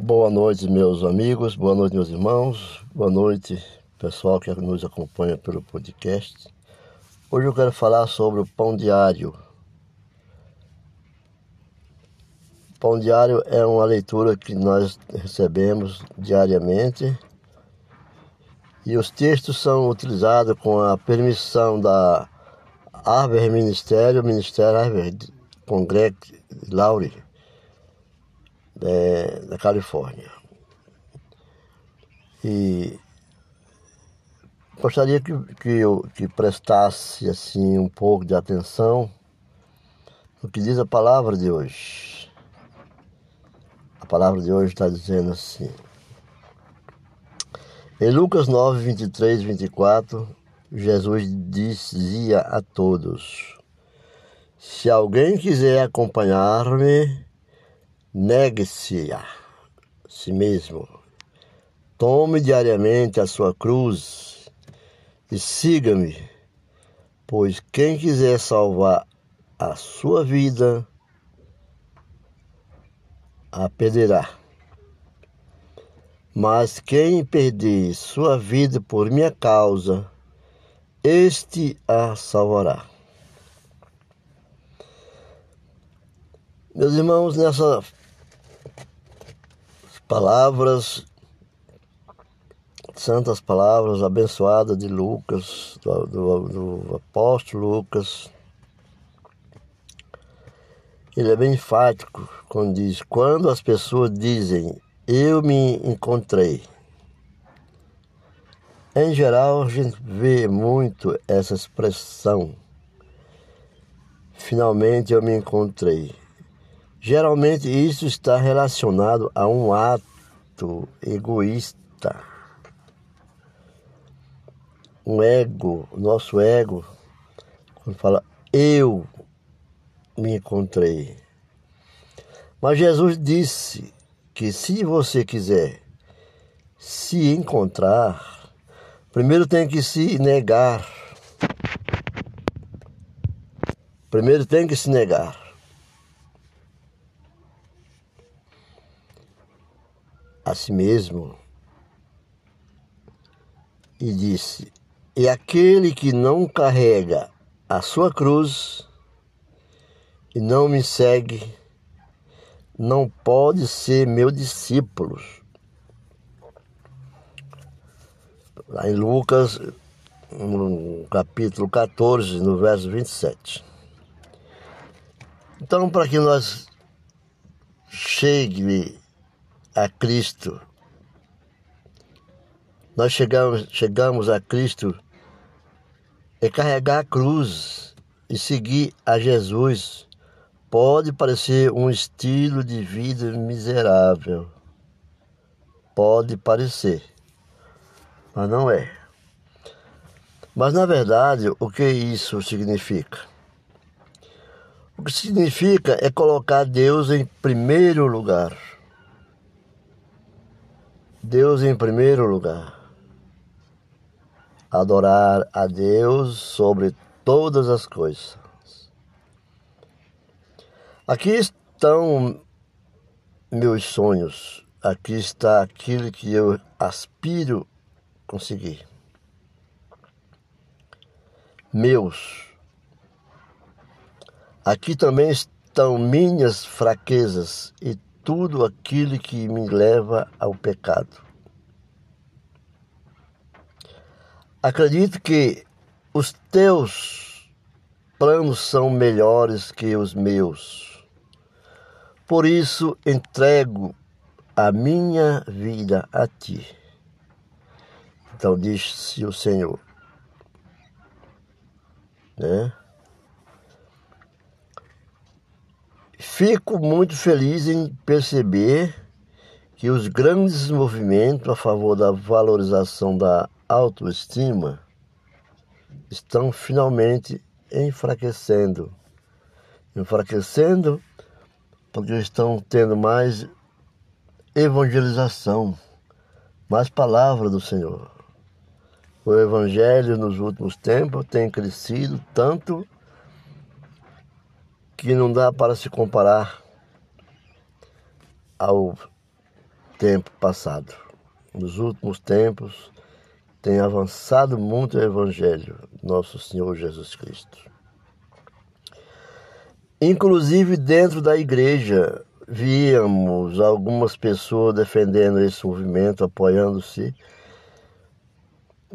Boa noite, meus amigos, boa noite, meus irmãos, boa noite, pessoal que nos acompanha pelo podcast. Hoje eu quero falar sobre o pão diário. O pão diário é uma leitura que nós recebemos diariamente e os textos são utilizados com a permissão da Harvard Ministério, Ministério Harvard, com Greg Laurie, da Califórnia. E gostaria que, que eu que prestasse assim um pouco de atenção no que diz a palavra de hoje. A palavra de hoje está dizendo assim. Em Lucas 9, 23 24, Jesus dizia a todos: Se alguém quiser acompanhar-me, negue-se a si mesmo. Tome diariamente a sua cruz e siga-me, pois quem quiser salvar a sua vida, a perderá. Mas quem perder sua vida por minha causa, este a salvará. Meus irmãos, nessas palavras, santas palavras abençoadas de Lucas, do, do, do apóstolo Lucas, ele é bem enfático quando diz: quando as pessoas dizem eu me encontrei. Em geral, a gente vê muito essa expressão. Finalmente eu me encontrei. Geralmente isso está relacionado a um ato egoísta. Um ego, nosso ego, quando fala eu me encontrei. Mas Jesus disse que se você quiser se encontrar, primeiro tem que se negar. Primeiro tem que se negar. A si mesmo. E disse: E aquele que não carrega a sua cruz e não me segue, não pode ser meu discípulo. Lá em Lucas, no capítulo 14, no verso 27. Então, para que nós chegue a Cristo, nós chegamos, chegamos a Cristo é carregar a cruz e seguir a Jesus Pode parecer um estilo de vida miserável. Pode parecer, mas não é. Mas na verdade, o que isso significa? O que significa é colocar Deus em primeiro lugar. Deus em primeiro lugar. Adorar a Deus sobre todas as coisas. Aqui estão meus sonhos, aqui está aquilo que eu aspiro conseguir. Meus. Aqui também estão minhas fraquezas e tudo aquilo que me leva ao pecado. Acredito que os teus planos são melhores que os meus por isso entrego a minha vida a ti. Então disse o Senhor. Né? Fico muito feliz em perceber que os grandes movimentos a favor da valorização da autoestima estão finalmente enfraquecendo. Enfraquecendo porque estão tendo mais evangelização, mais palavra do Senhor. O Evangelho nos últimos tempos tem crescido tanto que não dá para se comparar ao tempo passado. Nos últimos tempos tem avançado muito o Evangelho, nosso Senhor Jesus Cristo. Inclusive dentro da igreja, víamos algumas pessoas defendendo esse movimento, apoiando-se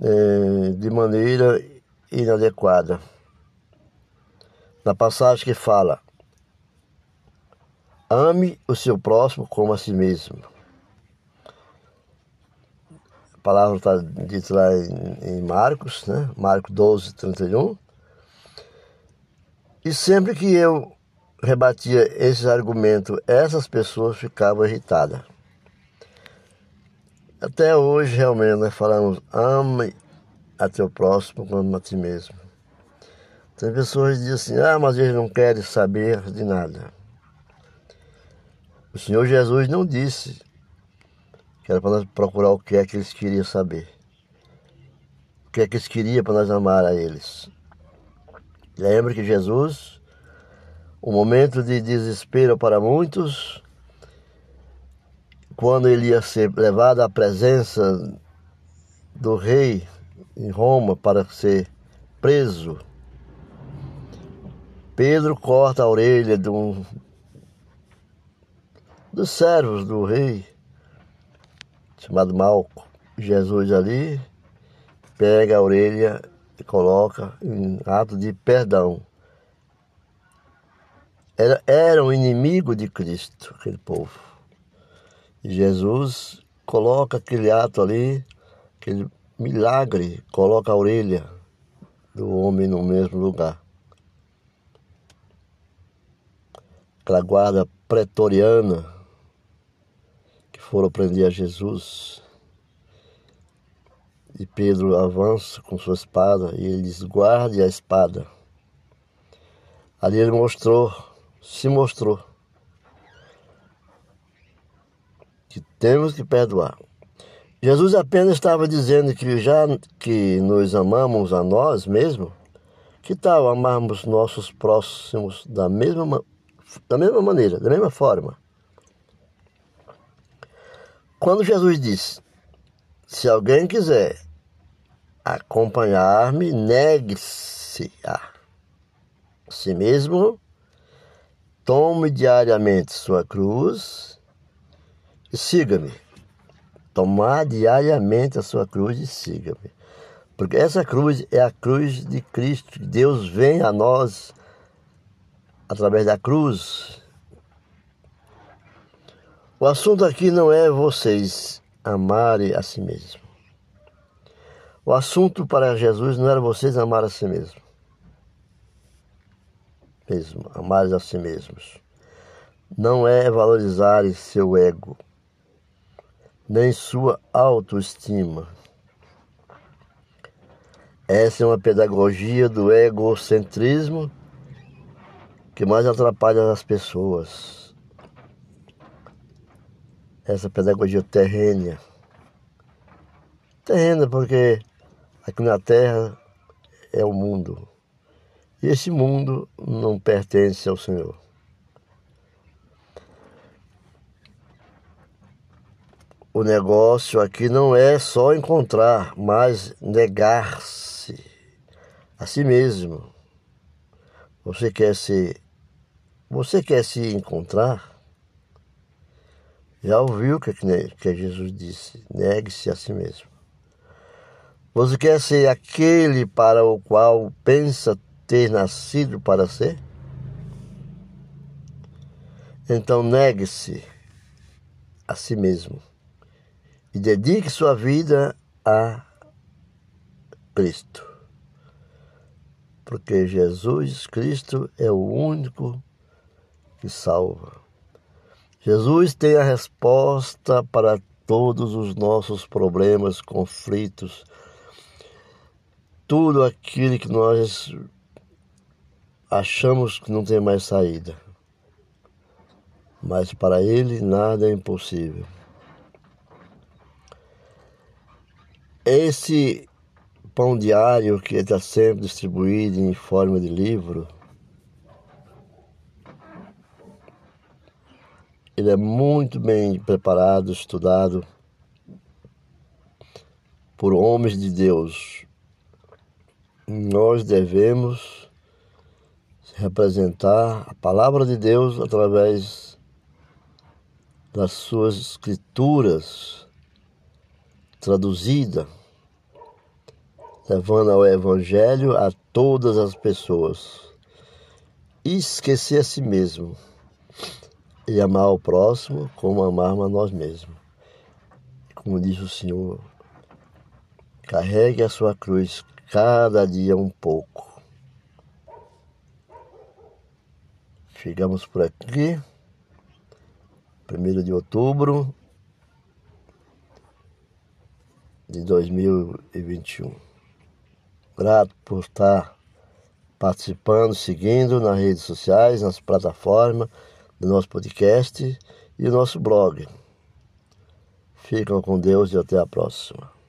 é, de maneira inadequada. Na passagem que fala, ame o seu próximo como a si mesmo. A palavra está dita lá em, em Marcos, né? Marcos 12, 31. E sempre que eu rebatia esses argumentos, essas pessoas ficavam irritadas. Até hoje, realmente, nós falamos, ame a teu próximo como a ti mesmo. Tem pessoas que dizem assim, ah, mas eles não querem saber de nada. O Senhor Jesus não disse que era para nós procurar o que é que eles queriam saber. O que é que eles queriam para nós amar a eles. Lembra que Jesus um momento de desespero para muitos, quando ele ia ser levado à presença do rei em Roma para ser preso. Pedro corta a orelha de um dos servos do rei, chamado Malco. Jesus ali pega a orelha e coloca em ato de perdão era, era um inimigo de Cristo, aquele povo. E Jesus coloca aquele ato ali, aquele milagre, coloca a orelha do homem no mesmo lugar. Aquela guarda pretoriana que foram prender a Jesus. E Pedro avança com sua espada e ele diz: guarde a espada. Ali ele mostrou se mostrou que temos que perdoar. Jesus apenas estava dizendo que já que nos amamos a nós mesmos, que tal amarmos nossos próximos da mesma, da mesma maneira, da mesma forma? Quando Jesus disse: Se alguém quiser acompanhar-me, negue-se a si mesmo, Tome diariamente sua cruz e siga-me. Tomar diariamente a sua cruz e siga-me. Porque essa cruz é a cruz de Cristo. Deus vem a nós através da cruz. O assunto aqui não é vocês amarem a si mesmo. O assunto para Jesus não era vocês amar a si mesmo mesmo, amar a si mesmos. Não é valorizar seu ego, nem sua autoestima. Essa é uma pedagogia do egocentrismo que mais atrapalha as pessoas. Essa pedagogia terrena. Terrena porque aqui na Terra é o mundo. E esse mundo não pertence ao Senhor. O negócio aqui não é só encontrar, mas negar-se a si mesmo. Você quer se você quer se encontrar? Já ouviu o que, que Jesus disse? Negue-se a si mesmo. Você quer ser aquele para o qual pensa ter nascido para ser? Então negue-se a si mesmo e dedique sua vida a Cristo. Porque Jesus Cristo é o único que salva. Jesus tem a resposta para todos os nossos problemas, conflitos, tudo aquilo que nós achamos que não tem mais saída. Mas para ele nada é impossível. Esse pão diário que está sempre distribuído em forma de livro, ele é muito bem preparado, estudado por homens de Deus. Nós devemos representar a palavra de Deus através das suas escrituras traduzida, levando ao evangelho a todas as pessoas. E esquecer a si mesmo e amar o próximo como amarmos a nós mesmos. Como diz o Senhor, carregue a sua cruz cada dia um pouco. Chegamos por aqui, 1 de outubro de 2021. Grato por estar participando, seguindo nas redes sociais, nas plataformas do nosso podcast e o nosso blog. Ficam com Deus e até a próxima.